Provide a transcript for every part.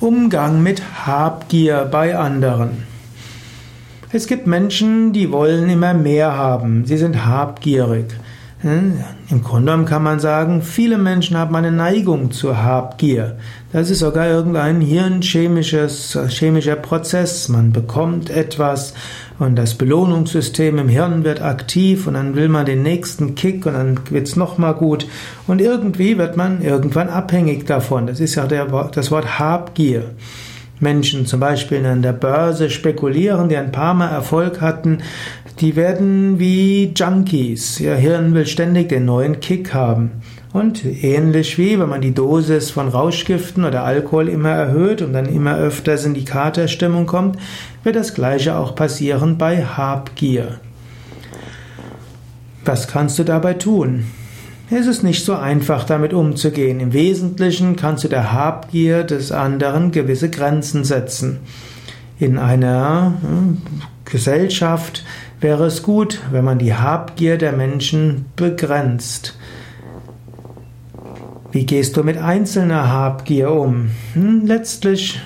Umgang mit Habgier bei anderen. Es gibt Menschen, die wollen immer mehr haben. Sie sind habgierig. Hm? Im Grunde genommen kann man sagen, viele Menschen haben eine Neigung zur Habgier. Das ist sogar irgendein hirnchemisches, chemischer Prozess. Man bekommt etwas und das Belohnungssystem im Hirn wird aktiv und dann will man den nächsten Kick und dann wird's nochmal gut. Und irgendwie wird man irgendwann abhängig davon. Das ist ja der, das Wort Habgier. Menschen zum Beispiel an der Börse spekulieren, die ein paar Mal Erfolg hatten, die werden wie Junkies. Ihr Hirn will ständig den neuen Kick haben. Und ähnlich wie wenn man die Dosis von Rauschgiften oder Alkohol immer erhöht und dann immer öfters in die Katerstimmung kommt, wird das gleiche auch passieren bei Habgier. Was kannst du dabei tun? Es ist nicht so einfach damit umzugehen. Im Wesentlichen kannst du der Habgier des anderen gewisse Grenzen setzen. In einer hm, Gesellschaft wäre es gut, wenn man die Habgier der Menschen begrenzt. Wie gehst du mit einzelner Habgier um? Hm, letztlich,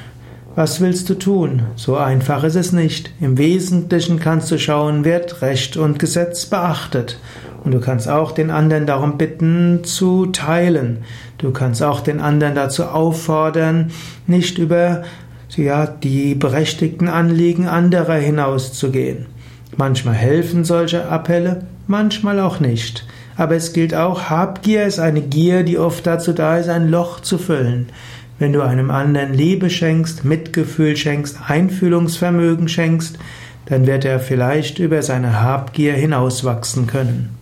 was willst du tun? So einfach ist es nicht. Im Wesentlichen kannst du schauen, wird Recht und Gesetz beachtet. Und du kannst auch den anderen darum bitten, zu teilen. Du kannst auch den anderen dazu auffordern, nicht über ja, die berechtigten Anliegen anderer hinauszugehen. Manchmal helfen solche Appelle, manchmal auch nicht. Aber es gilt auch, Habgier ist eine Gier, die oft dazu da ist, ein Loch zu füllen. Wenn du einem anderen Liebe schenkst, Mitgefühl schenkst, Einfühlungsvermögen schenkst, dann wird er vielleicht über seine Habgier hinauswachsen können.